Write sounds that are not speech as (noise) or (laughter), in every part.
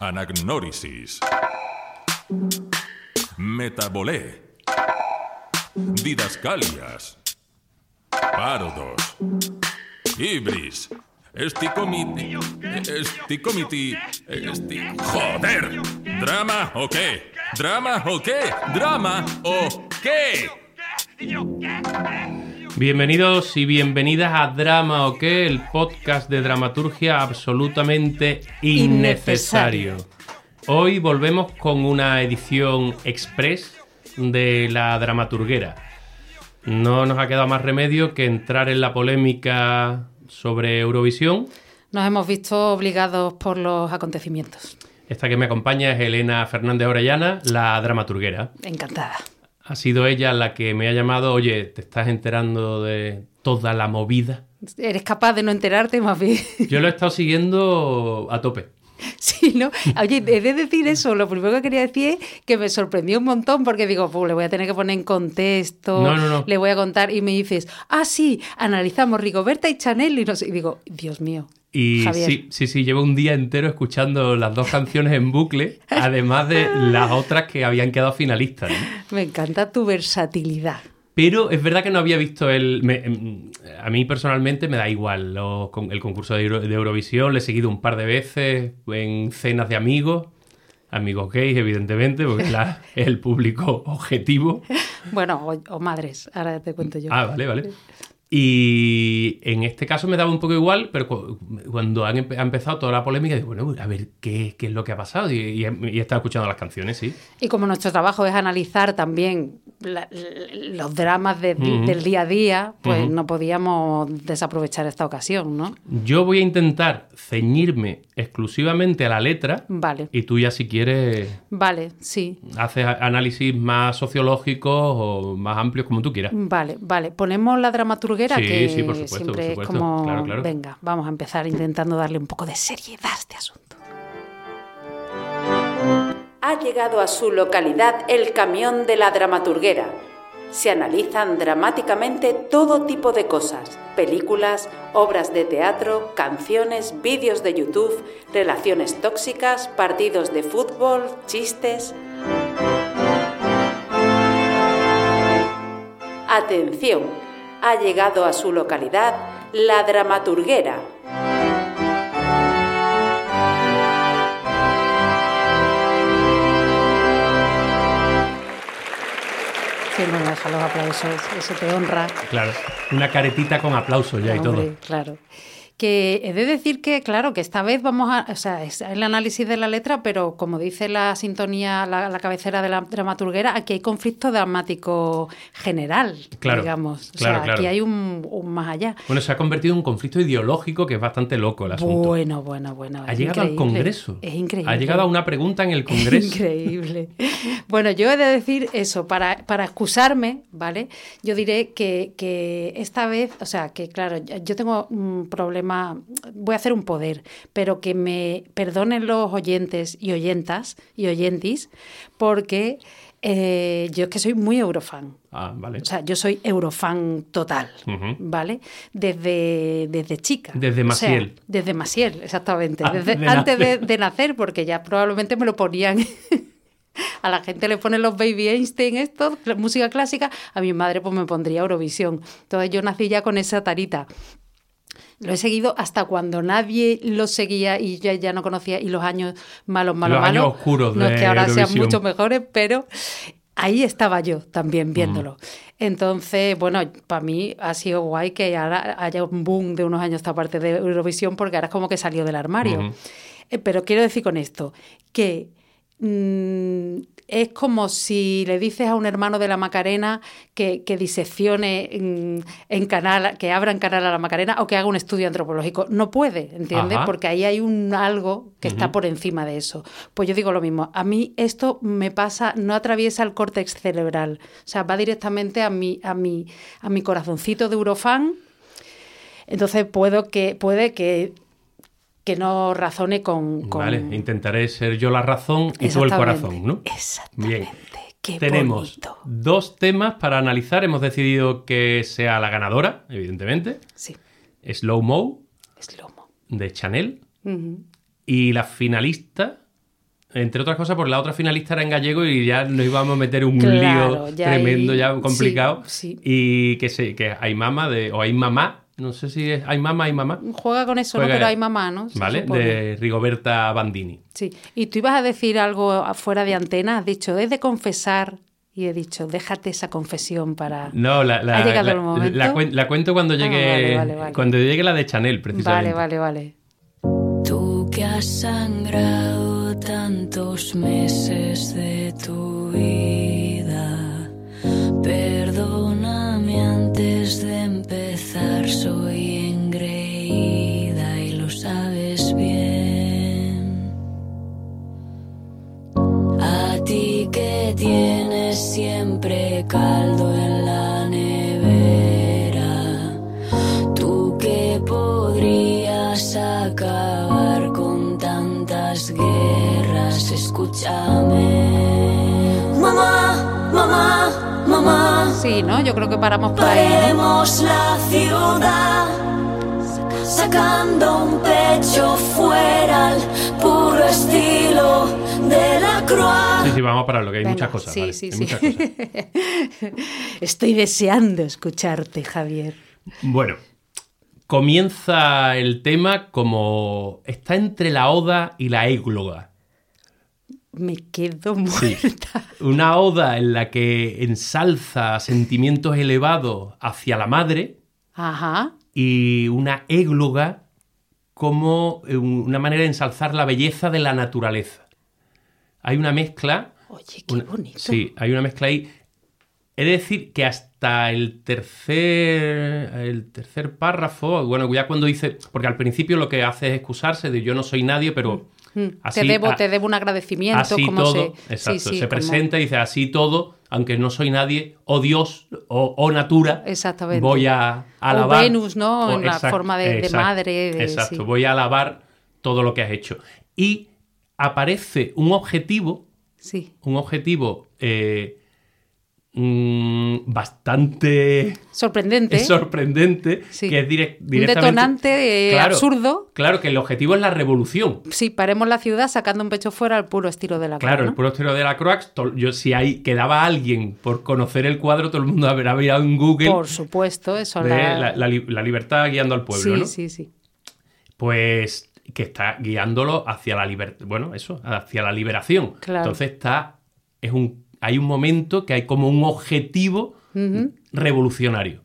Anagnórisis. Metabolé. Didascalias. Parodos. Ibris. Esticomiti. Esticomiti. Esti... ¡Joder! ¿Drama o qué? ¿Drama o qué? ¿Drama o qué? Bienvenidos y bienvenidas a Drama o qué, el podcast de dramaturgia absolutamente innecesario. Hoy volvemos con una edición express de la dramaturguera. No nos ha quedado más remedio que entrar en la polémica sobre Eurovisión. Nos hemos visto obligados por los acontecimientos. Esta que me acompaña es Elena Fernández Orellana, la dramaturguera. Encantada. Ha sido ella la que me ha llamado, oye, ¿te estás enterando de toda la movida? ¿Eres capaz de no enterarte más (laughs) bien? Yo lo he estado siguiendo a tope. Sí, ¿no? Oye, he de decir eso. Lo primero que quería decir es que me sorprendió un montón porque digo, pues le voy a tener que poner en contexto, No, no, no. le voy a contar y me dices, ah, sí, analizamos Rigoberta y Chanel y no sé. Y digo, Dios mío. Y Javier. sí, sí, sí, llevo un día entero escuchando las dos canciones en bucle, (laughs) además de las otras que habían quedado finalistas. ¿no? Me encanta tu versatilidad. Pero es verdad que no había visto el... me- em, a mí personalmente me da igual los el concurso de, Euro- de Eurovisión, le he seguido un par de veces en cenas de amigos, amigos gays evidentemente, porque es (laughs) el público objetivo. Bueno, o, o madres, ahora te cuento yo. Ah, vale, vale. Y en este caso me daba un poco igual, pero cu- cuando han empe- ha empezado toda la polémica, digo, bueno, a ver qué, qué es lo que ha pasado. Y, y he, y he estado escuchando las canciones, sí. Y como nuestro trabajo es analizar también la- los dramas de- del día a día, pues no podíamos desaprovechar esta ocasión, ¿no? Yo voy a intentar ceñirme exclusivamente a la letra Vale, y tú ya si quieres vale, sí. haces análisis más sociológicos o más amplios como tú quieras. Vale, vale. Ponemos la Sí, que sí, por supuesto, siempre por es como... Claro, claro. Venga, vamos a empezar intentando darle un poco de seriedad a este asunto. Ha llegado a su localidad el camión de la dramaturguera. Se analizan dramáticamente todo tipo de cosas, películas, obras de teatro, canciones, vídeos de YouTube, relaciones tóxicas, partidos de fútbol, chistes... Atención, ha llegado a su localidad la dramaturguera. Sí, no me deja los aplausos, eso te honra. Claro, una caretita con aplausos ya y todo. Claro. Que he de decir que, claro, que esta vez vamos a. O sea, es el análisis de la letra, pero como dice la sintonía, la, la cabecera de la dramaturguera, aquí hay conflicto dramático general, Claro, digamos. O claro, sea, claro. aquí hay un, un más allá. Bueno, se ha convertido en un conflicto ideológico que es bastante loco el asunto. Bueno, bueno, bueno. ha es llegado al. Congreso. Es increíble. Ha llegado a una pregunta en el (laughs) Congreso. Increíble. Bueno, yo he de decir eso, para, para excusarme, ¿vale? Yo diré que, que esta vez, o sea, que claro, yo tengo un problema, voy a hacer un poder, pero que me perdonen los oyentes y oyentas y oyentis, porque eh, yo es que soy muy eurofan. Ah, vale. O sea, yo soy eurofan total. ¿vale? Desde, desde chica. Desde O sea, Maciel. desde Maciel, exactamente. Antes Desde- de antes de, nacer. de nacer, porque ya probablemente me lo ponían. (laughs) A la gente le ponen los Baby Einstein, esto, la música clásica. A mi madre pues me pondría Eurovisión. Entonces yo nací ya con esa tarita. Lo he seguido hasta cuando nadie lo seguía y yo ya no conocía y los años malos, malos, Los malos. años oscuros No es que ahora sean mucho mejores, pero ahí estaba yo también viéndolo. Entonces, bueno, para mí ha sido guay que ahora haya un boom de unos años esta parte de Eurovisión porque ahora es como que salió del armario. Eh, Pero quiero decir con esto que mm, es como si le dices a un hermano de la Macarena que, que diseccione en canal, que abra en canal a la Macarena o que haga un estudio antropológico. No puede, ¿entiendes? Ajá. Porque ahí hay un algo que está por encima de eso. Pues yo digo lo mismo. A mí esto me pasa, no atraviesa el córtex cerebral. O sea, va directamente a mi, a mi, a mi corazoncito de Eurofan. Entonces puedo que, puede que que no razone con... con- Vale, intentaré ser yo la razón y tú el corazón, ¿no? Exactamente. Bien. Qué Tenemos bonito. dos temas para analizar. Hemos decidido que sea la ganadora, evidentemente. Sí, Slow Mo, es lomo. de Chanel. Y la finalista, entre otras cosas, por la otra finalista era en gallego y ya nos íbamos a meter un Claro, lío ya tremendo, ya complicado. sí, sí. Y que sé, que hay mamá de, o hay mamá, no sé si es hay mamá, hay mamá, Juega con eso, ¿no? Pero hay mamá, ¿no? Se ¿vale? supone. De Rigoberta Bandini. Sí. Y tú ibas a decir algo afuera de antena, has dicho, es de confesar, y he dicho, déjate esa confesión para... No, la, la, ¿Ha llegado la- el momento? la cuen- la cuento cuando Ah, llegue, vale, vale, vale. cuando llegue la de Chanel, precisamente. Vale, vale, vale. Tú que has sangrado tantos meses de tu vida, perdóname antes de soy engreída y lo sabes bien. A ti que tienes siempre caldo en la nevera, tú que podrías acabar con tantas guerras, escúchame. Mamá, Sí, ¿no? Yo creo que paramos por ahí, la ciudad. Sacando un pecho fuera al puro estilo de la croix. Sí, sí, vamos a pararlo, que hay Venga, muchas cosas. Sí, vale, sí, sí. muchas cosas. (laughs) Estoy deseando escucharte, Javier. Bueno, comienza el tema como está entre la oda y la égloga. Me quedo muerta. Una oda en la que ensalza sentimientos elevados hacia la madre Ajá. y una égloga como eh, un- una manera de ensalzar la belleza de la naturaleza. Hay una mezcla. Oye, qué una- bonito. Sí, hay una mezcla ahí. De decir que hasta el tercer, el tercer párrafo, bueno, ya cuando dice, porque al principio lo que hace es excusarse de yo no soy nadie, pero Mm, así, te, debo, a- te debo un agradecimiento. así como todo, se, exacto, sí, sí, se como- presenta y dice así todo, aunque no soy nadie, o Dios, o, o natura, Exactamente. voy a O alabar. Venus, ¿no? o- En la forma de- madre, de- exacto, sí. voy a alabar todo lo que has hecho. Y aparece un objetivo, Sí. un objetivo eh, mm, bastante Sorprendente. (laughs) sorprendente, Sí. que es un directamente... detonante eh, Claro, absurdo. Claro, que el objetivo es la revolución. Sí, paremos la ciudad sacando un pecho fuera al puro estilo de la Claro, cara, el puro estilo de la Croix, to- yo si hay quedaba alguien por conocer el cuadro, todo el mundo habrá mirado en Google Por supuesto, eso. de la- la, la li- la libertad guiando al pueblo, sí, ¿no? sí, sí. Pues que está guiándolo hacia la libertad, bueno, eso, hacia la liberación. Claro. Entonces está, es un, hay un momento que hay como un objetivo revolucionario.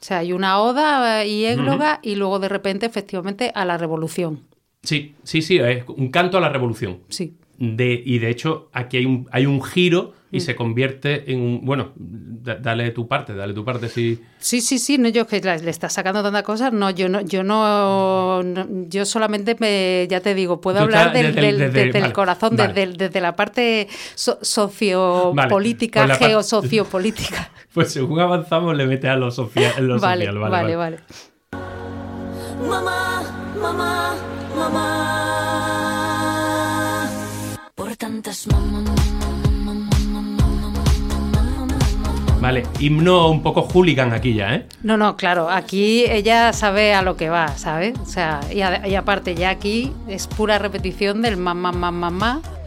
O sea, hay una oda y égloga y luego de repente, efectivamente, a la revolución. Sí, sí, sí, es un canto a la revolución. Sí. De, y de hecho, aquí hay un, hay un giro Mm. y se convierte en un. Bueno, da- dale tu parte, dale tu parte, sí. Sí, sí, sí, no, yo que la- le estás sacando tantas cosas, no, yo no, yo no, no- yo solamente me, ya te digo, puedo hablar del, desde del- desde el vale, corazón, vale. desde, desde la parte so- sociopolítica, Vale, pues la par- geosociopolítica. (laughs) Pues según avanzamos, le metes a lo, socia- en lo Vale, social. vale, vale, Mamá, mamá, mamá. Por tantas mamá, Vale, himno un poco hooligan aquí ya, ¿eh? No, no, claro, aquí ella sabe a lo que va, ¿sabes? O sea, y, a- y aparte ya aquí es pura repetición del mamá, mamá, mamá. Tú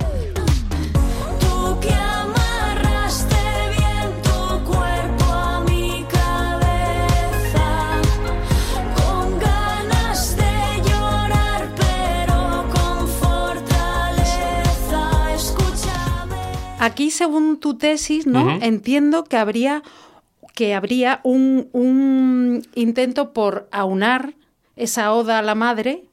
Aquí, según tu tesis, ¿no? Entiendo que habría, que habría un, un intento por aunar esa oda a la madre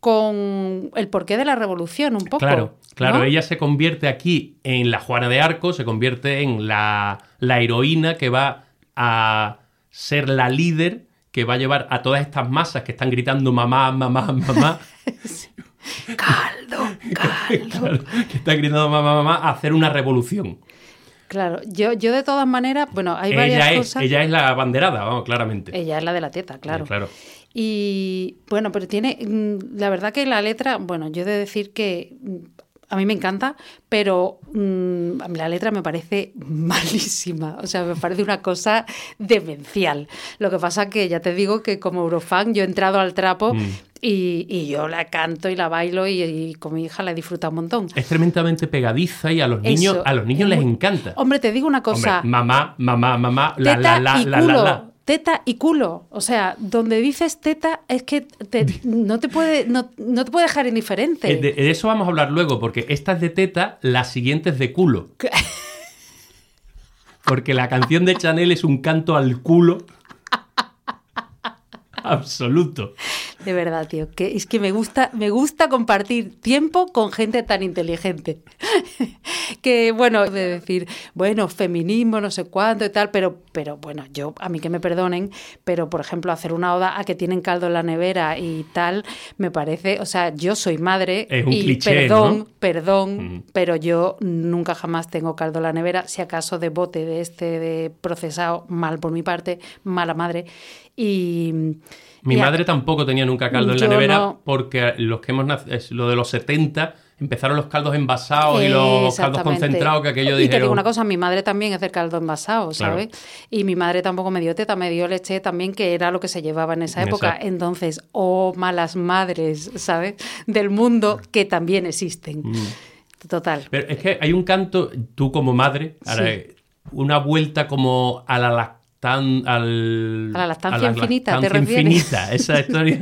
con el porqué de la revolución, un poco. Claro, claro, ¿no? ella se convierte aquí en la Juana de Arco, se convierte en la, la heroína que va a ser la líder que va a llevar a todas estas masas que están gritando mamá, mamá, mamá, (laughs) Caldo, caldo. (laughs) claro, que están gritando mamá, mamá, a hacer una revolución. Claro, yo, yo de todas maneras, bueno, hay varias Ella es, cosas. ella es la banderada, vamos, claramente. Ella es la de la teta, claro. Sí, claro. Y bueno, pero tiene, mm, la verdad que la letra, bueno, yo he de decir que mm, a mí me encanta, pero mm, a mí la letra me parece (laughs) malísima. O sea, me parece una cosa demencial. Lo que pasa que ya te digo que como Eurofan yo he entrado al trapo Mm. y, y yo la canto y la bailo y, y con mi hija la disfruta un montón. Es tremendamente pegadiza y a los niños, Eso, a los niños es les muy- encanta. Hombre, te digo una cosa. Hombre, mamá, mamá, mamá, la, teta la, la, la, la. Teta y culo. O sea, donde dices teta es que te- (laughs) no, te puede, no, no te puede dejar indiferente. Eh, De, de eso vamos a hablar luego, porque esta es de teta, la siguiente es de culo. Porque la canción de Chanel es un canto al culo (laughs) absoluto. De verdad, tío, que es que me gusta, me gusta compartir tiempo con gente tan inteligente. (laughs) que bueno, de decir, bueno, feminismo, no sé cuánto y tal, pero, pero bueno, yo, a mí que me perdonen, pero por ejemplo, hacer una oda a que tienen caldo en la nevera y tal, me parece, o sea, yo soy madre Es un y cliché, perdón, ¿no? perdón, Mm. pero yo nunca jamás tengo caldo en la nevera, si acaso de bote de este de procesado, mal por mi parte, mala madre. Y Mi y a- madre tampoco tenía nunca caldo en la nevera no. porque los que hemos nac- es lo de los 70 empezaron los caldos envasados y los caldos concentrados que aquello Y te dijeron. digo una cosa, mi madre también es del caldo envasado, ¿sabes? Y mi madre tampoco me dio teta, me dio leche también, que era lo que se llevaba en esa época. Exacto. Entonces, oh, malas madres, ¿sabes? Del mundo que también existen. Mm. Total. Pero es que hay un canto, tú como madre, Sí. una vuelta como a la al, A la lactancia infinita, ¿te lactancia refieres? infinita, esa historia.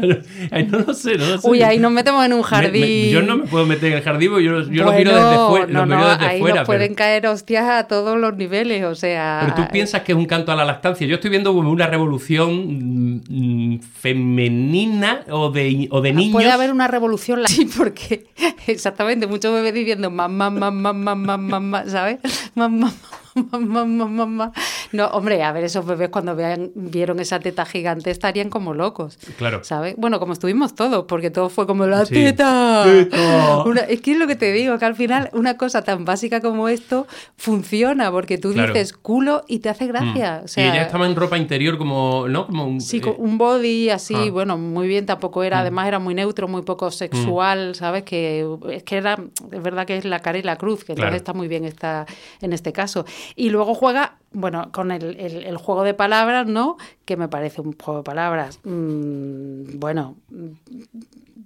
No lo sé, no lo sé. Uy, ahí nos metemos en un jardín. me- yo no me puedo meter en el jardín, porque yo, yo lo miro desde fuera. No, no, desde ahí fuera nos pueden caer hostias a todos los niveles, o sea... pero tú piensas que es un canto a la lactancia. Yo estoy viendo como una revolución mm, femenina o de, o de niños. Puede haber una revolución, (laughs) sí, porque exactamente, muchos bebés diciendo mamá, mamá, mamá, mamá, mamá, ¿sabes? Mamá, mamá, mamá, mamá. No, hombre, a ver, esos bebés cuando vean, vieron esa teta gigante estarían como locos. Claro. ¿Sabes? Bueno, como estuvimos todos, porque todo fue como la Sí. teta. Teta. Una- es que es lo que te digo, que al final una cosa tan básica como esto funciona, porque tú Claro. dices culo y te hace gracia. Mm. O sea, y ella estaba en ropa interior como, ¿no? Como un, Sí, eh, un body así, ah. bueno, muy bien, tampoco era, además era muy neutro, muy poco sexual, ¿sabes? Que es que era, es verdad que es la cara y la cruz, que Claro. entonces está muy bien esta, en este caso. Y luego juega, bueno, con el, el- el juego de palabras, ¿no? Que me parece un juego de palabras, mm, bueno, mm,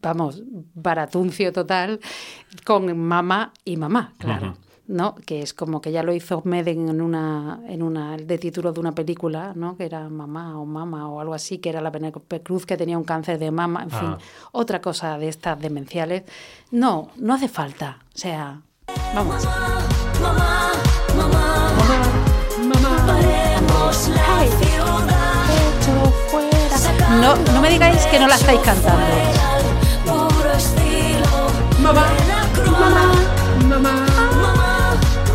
vamos, baratuncio total, con mamá y mamá, claro. Ujú. ¿no? Que es como que ya lo hizo Meden en una, en una, de título de una película, ¿no? Que era Mamá o Mama o algo así, que era la Penélope Cruz que tenía un cáncer de mama, en fin, Ah. otra cosa de estas demenciales. No, no hace falta. O sea, vamos. Mamá, mamá, No, no me digáis que no la estáis cantando. Puro estilo. Mamá, Mamá, mamá.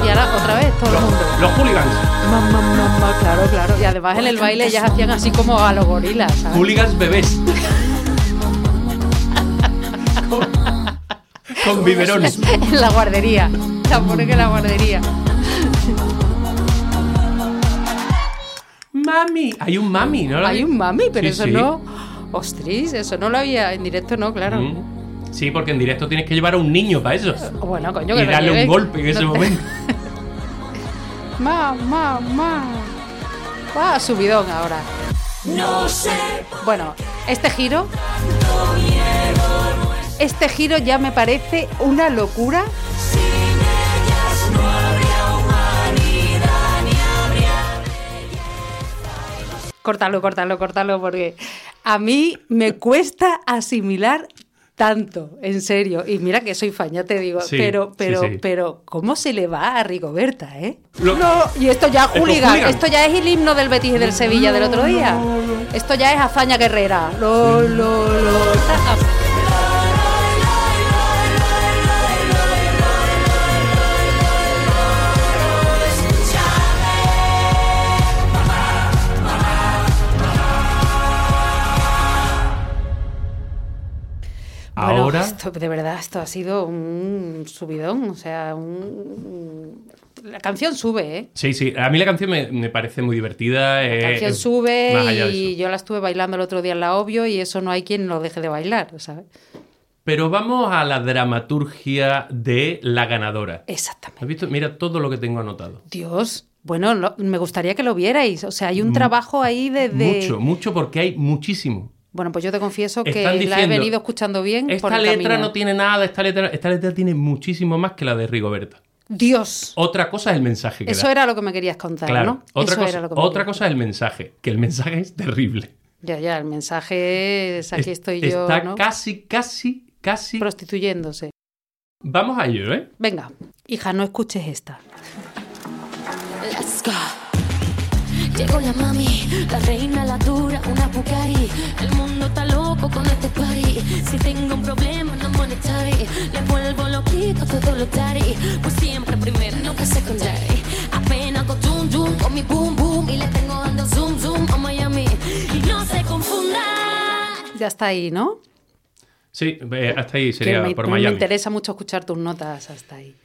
Y ahora otra vez todo el mundo. Los hooligans. Mamá, mamá, claro, claro. Y además en el baile ellas hacían así como a los gorilas, ¿sabes? Hooligans bebés. con, (laughs) con biberones. en la guardería. La ponen en la guardería. Mami. Hay un mami, ¿no? Hay un mami, pero Sí, eso sí. no. Ostris, eso no lo había en directo, no, claro. Mm. Sí, porque en directo tienes que llevar a un niño para eso. Bueno, coño, Y que darle un golpe en ese te- momento. (laughs) Ma, ma, ma. Ah, subidón ahora. no sé Bueno, este giro. Este giro ya me parece una locura. Córtalo, córtalo, córtalo, porque a mí me cuesta asimilar tanto, en serio. Y mira que soy fan, ya te digo. Sí, pero, pero, sí. pero, ¿cómo se le va a Rigoberta, eh? Lo- No, y esto ya Es hooligan, hooligan. esto ya es el himno del Betis y del Sevilla del otro día. Esto ya es hazaña guerrera. Lo, lo, lo. (laughs) Bueno, Ahora. esto, de verdad, esto ha sido un subidón. O sea, un- la canción sube, ¿eh? Sí, sí. A mí la canción me, me parece muy divertida. La eh, canción sube y yo la estuve bailando el otro día en la obvio y eso no hay quien lo deje de bailar, ¿sabes? Pero vamos a la dramaturgia de la ganadora. Exactamente. ¿Has visto? Mira todo lo que tengo anotado. Dios. Bueno, me gustaría que lo vierais. O sea, hay un trabajo ahí de... de- Mucho, mucho, porque hay muchísimo. Bueno, pues yo te confieso que la he venido escuchando bien por Esta el letra camino. no tiene nada, esta letra, esta letra tiene muchísimo más que la de Rigoberta. Dios. Otra cosa es el mensaje que Eso da. era lo que me querías contar, Claro. ¿no? Otra, Eso cosa, era lo que me otra cosa es el mensaje, que el mensaje es terrible. Ya, ya, el mensaje es aquí Es- estoy yo, Está ¿no? casi, casi, casi. Prostituyéndose. Vamos a ello, ¿eh? Venga, hija, no escuches esta. Let's go. Llegó la mami, la reina, la dura, una Bugatti. El mundo está loco con este party. Si tengo un problema no monetary, le vuelvo loquito todo lo daddy. Pues siempre primero, nunca secondary. Apenas con zoom zoom, con mi boom boom. Y le tengo dando zoom zoom a Miami. Y no se confundan. Ya está ahí, ¿no? Sí, eh, hasta ahí Que sería me, por me Miami. interesa mucho escuchar tus notas hasta ahí.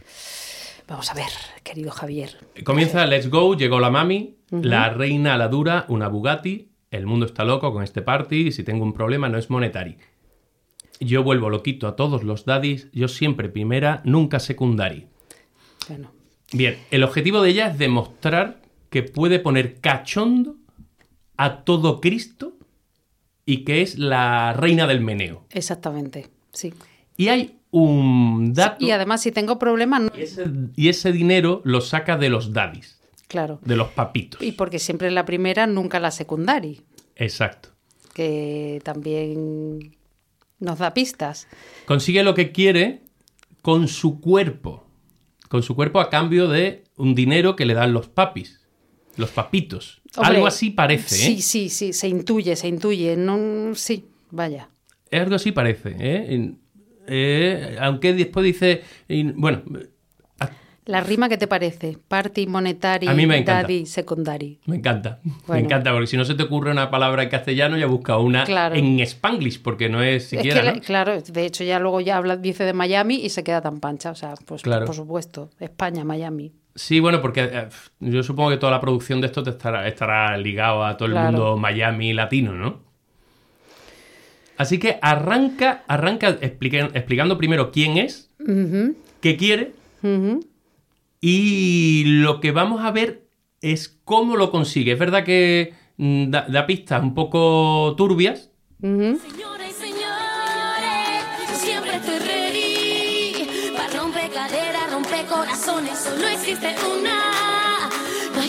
Vamos a ver, querido Javier. Comienza Let's Go, llegó la mami, la reina a la dura, una Bugatti, el mundo está loco con este party, si tengo un problema no es monetary. Yo vuelvo loquito a todos los daddies, yo siempre primera, nunca secundary. Bueno, Bien, el objetivo de ella es demostrar que puede poner cachondo a todo Cristo y que es la reina del meneo. exactamente, sí. Y hay un dato Y además, si tengo problemas, no- y ese, y ese dinero lo saca de los daddies, claro. de los papitos. Y porque siempre la primera, nunca la secundaria, Exacto. que también nos da pistas. Consigue lo que quiere con su cuerpo. Con su cuerpo a cambio de un dinero que le dan los papis. Los papitos. Hombre, Algo así parece, ¿eh? Sí, sí, sí, se intuye, se intuye. No, sí, vaya. Algo así parece, ¿eh? Eh, aunque después dice... bueno, La rima, ¿qué te parece? Party, monetary, A mí me encanta. daddy, secondary. me encanta. Me encanta, porque si no se te ocurre una palabra en castellano, ya busca una Claro. en spanglish, porque no es Es siquiera... que, la- ¿no? claro, de hecho ya luego ya habla, dice de Miami y se queda tan pancha. O sea, pues Claro. por supuesto, España, Miami. Sí, bueno, porque eh, yo supongo que toda la producción de esto te estará, estará ligado a todo el Claro. mundo Miami latino, ¿no? Así que arranca, arranca explica- explicando primero quién es, Ujú, qué quiere, ujú. y lo que vamos a ver es cómo lo consigue. Es verdad que mm, da, da pistas un poco turbias, Ujú. Señoras y señores, siempre estoy ready. Para romper caderas, romper corazones, solo existe una. No hay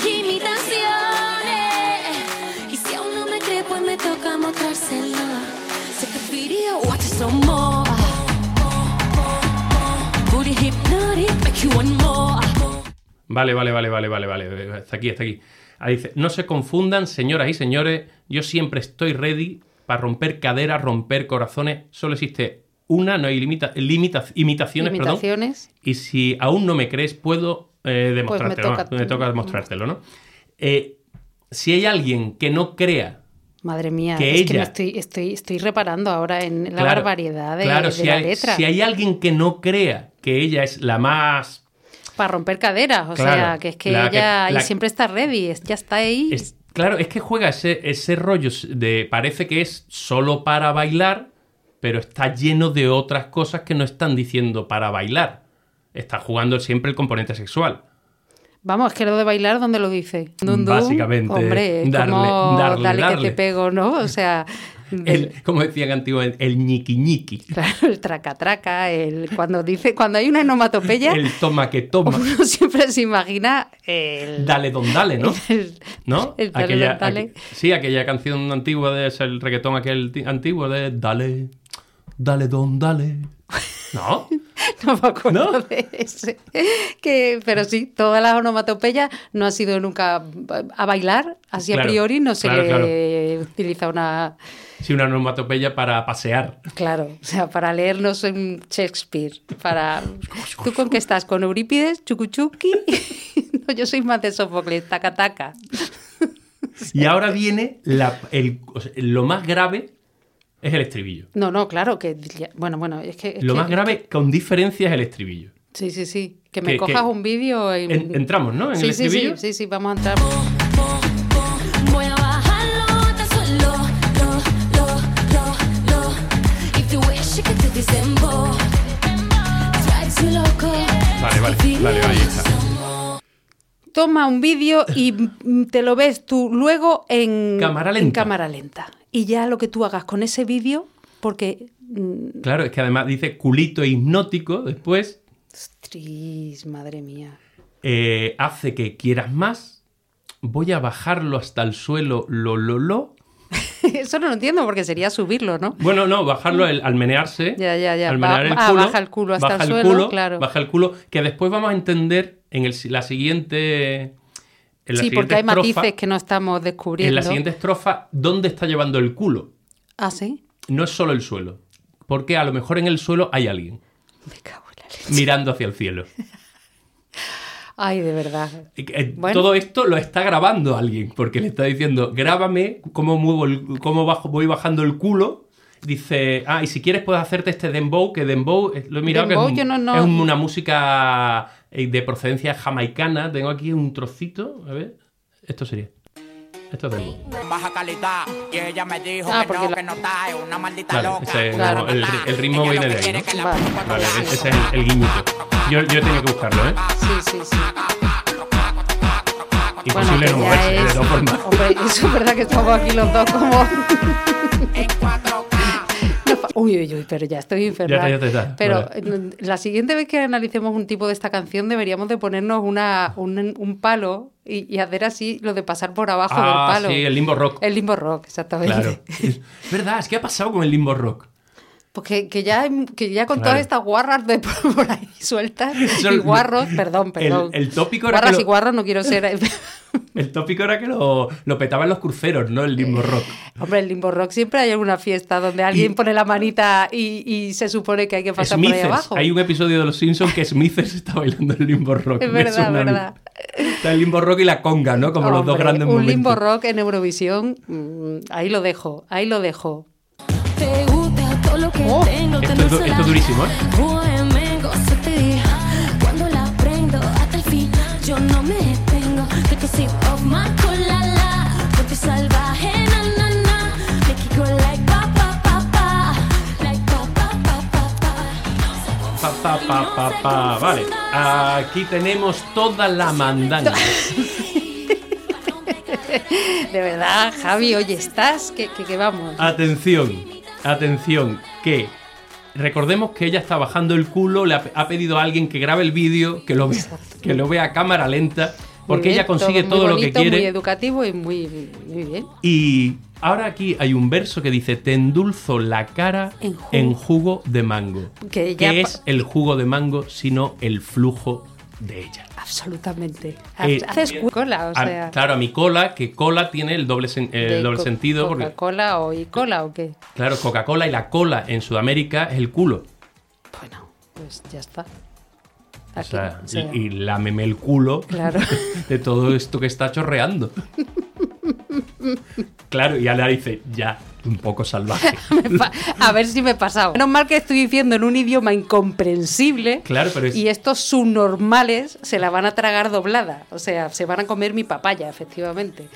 imitaciones. Y si aún no me cree, pues me toca mostrárselo. Take a video, watch it some more. Booty hypnotic, make you want more. Vale, vale, vale, vale, vale, vale. Hasta aquí, hasta aquí. Ahí dice, no se confundan, señoras y señores, yo siempre estoy ready para romper caderas, romper corazones. Solo existe una, no hay limita, limita- imitaciones, perdón. Imitaciones. Y si aún no me crees, puedo eh, demostrártelo. Pues toca- ¿no? me toca demostrártelo, ¿no? Eh, si hay alguien que no crea Madre mía, Que es que me ella- estoy, estoy, estoy reparando ahora en la Claro, barbaridad de, claro, de si la hay, letra. Si hay alguien que no crea que ella es la más Para romper caderas, o Claro, sea, que es que la que- ella la- siempre está ready, es- ya está ahí. Es- claro, es que juega ese, ese rollo de. Parece que es solo para bailar, pero está lleno de otras cosas que no están diciendo para bailar. Está jugando siempre el componente sexual. Vamos, es que lo de bailar, ¿dónde lo dice? Dun, dun. Básicamente, Hombre, es darle- como darle, dale, que darle. te pego, ¿no? O sea, (laughs) El, como decían antiguamente, el ñiqui ñiqui. claro, el traca traca, el cuando dice, cuando hay una onomatopeya, El toma que toma. (laughs) uno siempre se imagina el, Dale don dale, ¿no? (laughs) el- ¿No? el dale, aquella, don, dale. aqu- sí, aquella canción antigua de es el reggaetón aquel ti- antiguo de Dale, dale don dale. ¿No? (laughs) No me acuerdo ¿No? de ese. Que, pero sí, todas las onomatopeyas no ha sido nunca a bailar, así a priori no se claro, utiliza una... Sí, una onomatopeya para pasear. Claro, o sea, para leernos en Shakespeare, para... (laughs) ¿Tú con qué estás? ¿Con Eurípides? ¿Chucuchuki? (laughs) no, yo soy más de Sófocles, taca taca. Y ahora viene la- el- lo más grave es el estribillo. No, no, claro, que. bueno, bueno, es que. Lo más grave, con diferencia, es el estribillo. Sí, sí, sí. Que me cojas un vídeo. y- entramos, ¿no? En Sí, sí, estribillo. sí, sí, sí, vamos a entrar. Vale, vale, vale. Toma un vídeo y te lo ves tú luego en cámara lenta. Y ya lo que tú hagas con ese vídeo, porque... mm, Claro, es que además dice culito hipnótico después, Ostras, madre mía. eh, hace que quieras más. Voy a bajarlo hasta el suelo, lo, lo, lo. (laughs) Eso no lo entiendo porque sería subirlo, ¿no? Bueno, no, bajarlo al, al menearse. Ya, ya, ya. Al menear el ah, culo. baja el culo hasta baja el suelo, culo, claro. Baja el culo, que después vamos a entender en el, la siguiente. En la Sí, porque hay estrofa- matices que no estamos descubriendo. En la siguiente estrofa, ¿dónde está llevando el culo? Ah, sí. No es solo el suelo. Porque a lo mejor en el suelo hay alguien Me cago en la leche. mirando hacia el cielo. (laughs) Ay, de verdad. Eh, Bueno. Todo esto lo está grabando alguien, porque le está diciendo, grábame cómo, muevo el- cómo bajo, voy bajando el culo. Dice, ah, y si quieres puedes hacerte este dembow, que dembow, lo he mirado, Dembow, que es, yo un- no- no- es una música de procedencia jamaicana. Tengo aquí un trocito, a ver, esto sería. Esto es dembow. baja calidad y ella me dijo Ah, que no, la- que no está, es una maldita Vale, loca. ese- Claro. no, el, el ritmo Ella viene de ahí, ¿no? Vale. Vale, ese es el, el guiñito. Yo, yo he tenido que buscarlo, ¿eh? Sí, sí, sí. Imposible que no moverse, de es- todas formas. Hombre, eso (laughs) es verdad que estamos aquí los dos como... En 4K. No fa- Uy, uy, uy, pero ya estoy enferma. Ya ya. Pero Vale. la siguiente vez que analicemos un tipo de esta canción deberíamos de ponernos una, un, un palo y, y hacer así lo de pasar por abajo del Ah, palo. sí, el limbo rock. El limbo rock, exactamente. Claro. (laughs) Es verdad, es que ha pasado con el limbo rock. Porque que ya, que ya con Claro. todas estas guarras de por (laughs) por ahí sueltas Eso- y guarros, perdón, perdón. El, el tópico era guarras que y lo, guarros no quiero ser. (laughs) el tópico era que lo, lo petaban los cruceros, ¿no? El limbo rock. Hombre, el limbo rock siempre hay alguna fiesta donde alguien Y- pone la manita y, y se supone que hay que pasar por ahí Smithers. abajo. Hay un episodio de Los Simpsons que Smithers está bailando el limbo rock. (laughs) Es verdad, verdad. Está el limbo rock y la conga, ¿no? Como los dos grandes un momentos. limbo rock en Eurovisión, mm, ahí lo dejo, ahí lo dejo. Te Oh, esto es esto es durísimo, ¿eh? Fuego, se te di. Cuando la prendo hasta el fin, yo no me detengo. Take a sip of my cola, la. Ponte salvaje, na, na, na. Make it go like pa, pa, pa, pa. Like pa, pa, pa, pa, pa. Pa, pa, pa, pa, pa. Vale, aquí tenemos toda la mandanga. (laughs) De verdad, Javi, oye, estás, que, que, que vamos. Atención, atención, que recordemos que ella está bajando el culo, le ha, ha pedido a alguien que grabe el vídeo, que lo vea, que lo vea a cámara lenta, porque bien, ella consigue todo, lo que bonito, Muy quiere. educativo y muy, muy bien. Y ahora aquí hay un verso que dice, te endulzo la cara En jugo". en jugo de mango. Que ¿Qué ya es el jugo de mango sino el flujo de ella? Absolutamente. Eh, Haces cola, o A- sea. claro, a mi cola, que cola tiene el doble, sen- el de doble co- sentido. Porque, ¿Coca-Cola o y cola o qué? claro, Coca-Cola y la cola en Sudamérica es el culo. Bueno, pues ya está. O Aquí, sea, o sea, y, y lámeme el culo Claro. (laughs) de todo esto que está chorreando. (laughs) claro, y Ana dice, ya, un poco salvaje. (laughs) A ver si me he pasado. Menos mal que estoy diciendo en un idioma incomprensible. Claro, pero es- Y estos subnormales se la van a tragar doblada. O sea, se van a comer mi papaya, efectivamente.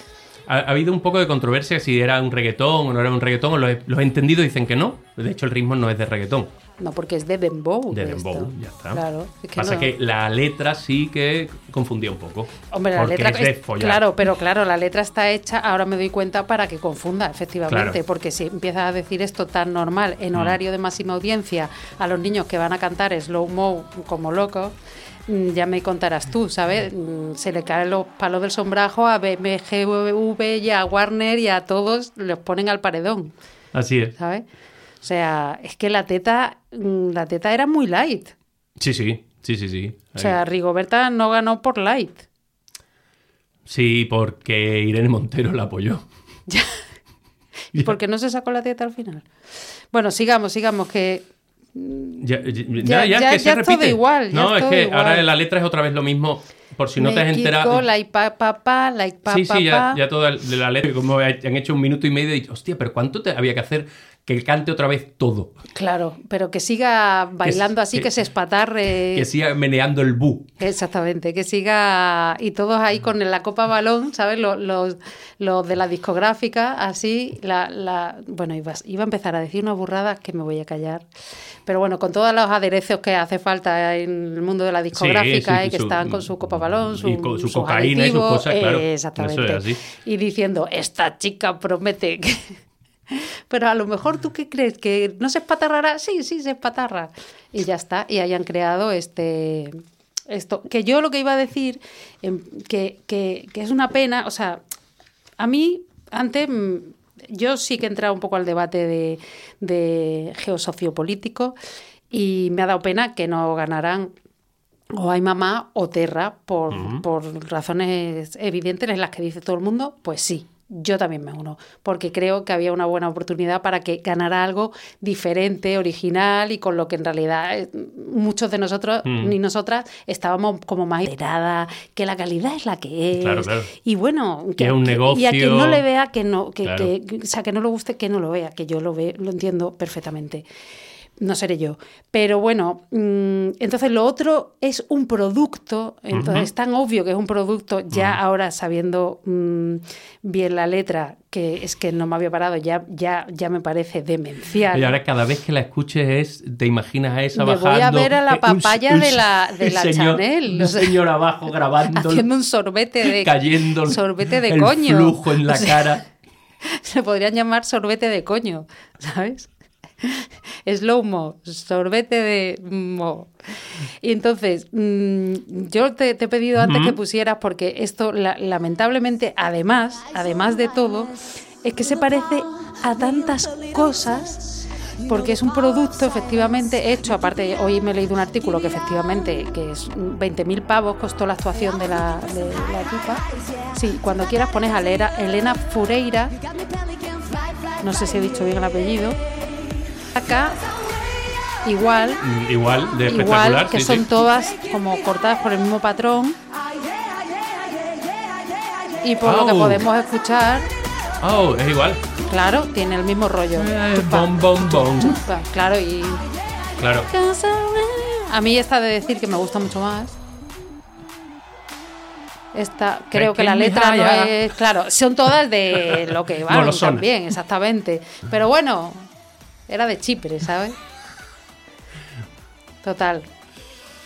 Ha, ha habido un poco de controversia si era un reggaetón o no era un reggaetón. Los, los entendidos dicen que no. De hecho, el ritmo no es de reggaetón. No, porque es de dembow. De dembow, ya está. Claro. es que Pasa no. que la letra sí que confundía un poco. Hombre, la letra es de follar. claro, pero claro, la letra está hecha, ahora me doy cuenta para que confunda, efectivamente, Claro. porque si empiezas a decir esto tan normal en Mm. horario de máxima audiencia a los niños que van a cantar slow mo como locos, mm, ya me contarás tú, ¿sabes? Mm, Se le caen los palos del sombrajo a BMGV y a Warner y a todos los ponen al paredón, Así es. ¿sabes? O sea, es que la teta, mm, la teta era muy light. Sí, sí. Sí, sí, sí. O sea, Rigoberta no ganó por light. Sí, porque Irene Montero la apoyó. (laughs) ¿Y por qué no se sacó la teta al final? Bueno, sigamos, sigamos, que Ya, ya, Ya- ya, ya- que se ya es todo repite. igual, ya no, es es que igual. ahora la letra es otra vez lo mismo. Por si no te has enterado. like pa, pa, pa, like pa, sí, sí, ya, ya toda la letra, como han hecho un minuto y medio, y hostia, pero ¿cuánto te había que hacer? Que cante otra vez todo. Claro, pero que siga bailando así, que- que, se espatarre. Que siga meneando el bu. Exactamente, que siga y todos ahí con la copa balón, ¿sabes? Los, los, los de la discográfica, así, la, la... bueno, iba, iba a empezar a decir unas burradas que me voy a callar, pero bueno, con todos los aderezos que hace falta en el mundo de la discográfica sí, y que su- están con su copa balón, su, y con su sus cocaína y sus cosas, claro, eh, exactamente, es y diciendo, esta chica promete que... (laughs) Pero a lo mejor tú qué crees, que no se espatarrará, sí, sí, se espatarra. Y ya está, y hayan creado este esto. Que yo lo que iba a decir, em, que, que- que es una pena, o sea, a mí antes mm, yo sí que he entrado un poco al debate de, de geosociopolítico y me ha dado pena que no ganaran o hay mamá o Terra por, por razones evidentes en las que dice todo el mundo, pues sí, yo también me uno, porque creo que había una buena oportunidad para que ganara algo diferente, original y con lo que en realidad eh, muchos de nosotros Mm. ni nosotras estábamos como más enteradas, que la calidad es la que es. Claro, claro. Y bueno, Que es un y a quien negocio. no le vea que no, que, Claro. que- o sea, que no le guste, que no lo vea, que yo lo ve, lo entiendo perfectamente no seré yo. Pero bueno, mm, entonces lo otro es un producto, entonces Ujú. es tan obvio que es un producto, ya ahora sabiendo mm, bien la letra, que es que no me había parado, ya, ya, ya me parece demencial. Y ahora cada vez que la escuches es, te imaginas a esa Me voy bajando. a ver a la un- papaya un- de la- de la señor, Chanel, Un señor abajo grabando. (laughs) Haciendo un sorbete de (laughs) cayendo sorbete de el coño. flujo en la (laughs) O sea, cara. Se podrían llamar sorbete de coño, ¿sabes? (laughs) Slow mo, sorbete de mo. Y entonces, mm, yo te, te he pedido antes que pusieras, porque esto, la- lamentablemente, además, además de todo, es que se parece a tantas cosas, porque es un producto efectivamente hecho, aparte, hoy me he leído un artículo que efectivamente, que es 20.000 pavos costó la actuación de la, de la tipa. Sí, cuando quieras pones a Elena, Elena Fureira, no sé si he dicho bien el apellido. Acá, igual, Mm, Igual, de igual espectacular. que sí, son sí. todas como cortadas por el mismo patrón. Y por lo que podemos escuchar, Oh, es igual. claro, tiene el mismo rollo. Eh, Chupa, bom, bom, bom. chupa, Claro, y Claro. a mí esta de decir que me gusta mucho más. Esta, creo que la letra no es. Claro, son todas de (laughs) lo que van son. también, exactamente. Pero bueno, era de Chipre, ¿sabes? Total.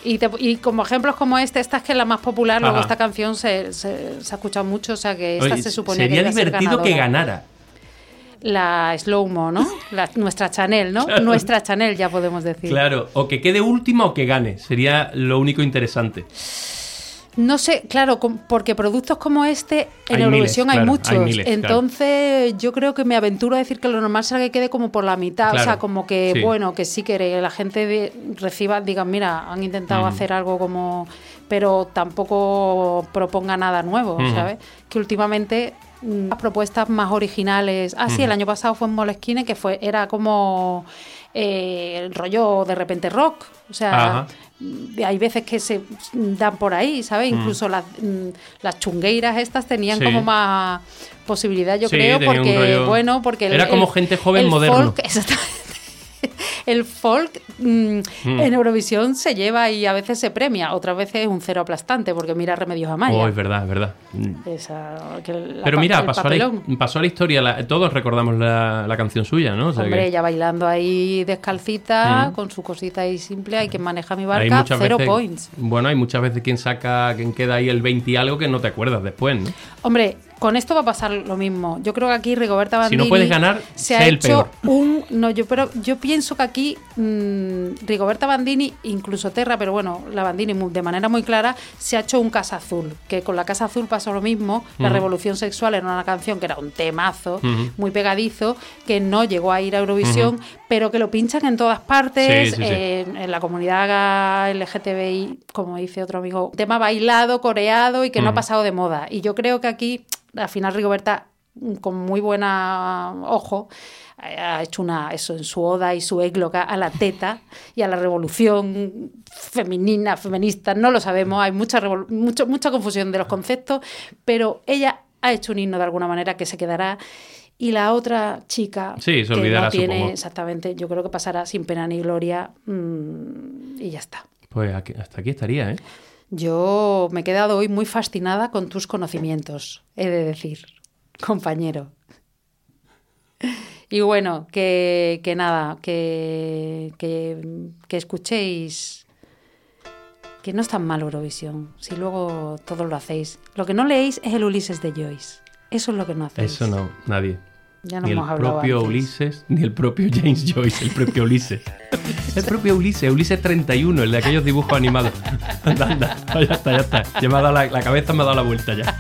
Y, te- y como ejemplos como este, esta es que es la más popular, luego esta canción se, se- se ha escuchado mucho, o sea que esta Oye, se suponía sería que iba a ser divertido que ganara. La Slow Mo, ¿no? La- nuestra Chanel, ¿no? Claro. Nuestra Chanel, ya podemos decir. Claro, o que quede última o que gane. Sería lo único interesante. No sé, claro, porque productos como este en Hay Eurovisión miles, hay claro, muchos. hay miles, claro. Entonces, yo creo que me aventuro a decir que lo normal será que quede como por la mitad. O sea, como que, sí. bueno, que sí que la gente reciba, digan, mira, han intentado Mm. hacer algo como. Pero tampoco proponga nada nuevo. ¿sabes? Que últimamente. mm, Las propuestas más originales. Ah, sí, el año pasado fue en Moleskine, que fue, era como eh, el rollo de repente rock. O sea, Ajá. Mm, hay veces que se dan por ahí, ¿sabes? Incluso las, mm, las chungueiras estas tenían Sí. como más posibilidad, yo Sí, creo, porque, bueno, porque... el- Era como gente joven el moderno. (laughs) folk. (laughs) El folk mm, Mm. en Eurovisión se lleva y a veces se premia, otras veces es un cero aplastante, porque mira Remedios Amaya. Oh, es verdad, es verdad. Esa- que la Pero mira, pasó a, la, papelón. pasó a la historia. la- todos recordamos la, la canción suya, ¿no? O sea Hombre, que ella bailando ahí descalcita, Mm. con su cosita ahí simple, hay quien maneja mi barca, cero veces- points. Bueno, hay muchas veces quien saca, quien queda ahí el 20 y algo que no te acuerdas después, ¿no? Hombre, con esto va a pasar lo mismo. Yo creo que aquí Rigoberta Si Bandini no puedes ganar, se ha el hecho peor. un no yo pero yo pienso que aquí mm, Rigoberta Bandini, incluso Terra, pero bueno, la Bandini de manera muy clara se ha hecho un Casa Azul, que con la Casa Azul pasó lo mismo. La. Revolución Sexual era una canción que era un temazo, muy pegadizo, que no llegó a ir a Eurovisión, pero que lo pinchan en todas partes, Sí, sí, sí. en la comunidad LGTBI, como dice otro amigo, tema bailado, coreado y que no ha pasado de moda. Y yo creo que aquí, al final, Rigoberta, con muy buena ojo, eh, ha hecho una eso en su oda y su égloga a la teta y a la revolución femenina, feminista, no lo sabemos, hay mucha, mucho- mucha confusión de los conceptos, pero ella ha hecho un himno de alguna manera que se quedará Y la otra chica Sí, se que olvidará, no tiene supongo. exactamente, yo creo que pasará sin pena ni gloria mm, y ya está. Pues aquí- hasta aquí estaría, ¿eh? Yo me he quedado hoy muy fascinada con tus conocimientos, he de decir, compañero. Y bueno, que, que nada, que, que, que escuchéis que no es tan mal Eurovisión, si luego todo lo hacéis. Lo que no leéis es el Ulises de Joyce. Eso es lo que no hacéis. Eso no, nadie. Ya no ni el propio antes. Ulises, ni el propio James Joyce, el propio Ulises. el propio Ulises, Ulises 31, el de aquellos dibujos animados. Anda, anda, ya está, ya está. Ya me ha dado la, la cabeza me ha dado la vuelta ya.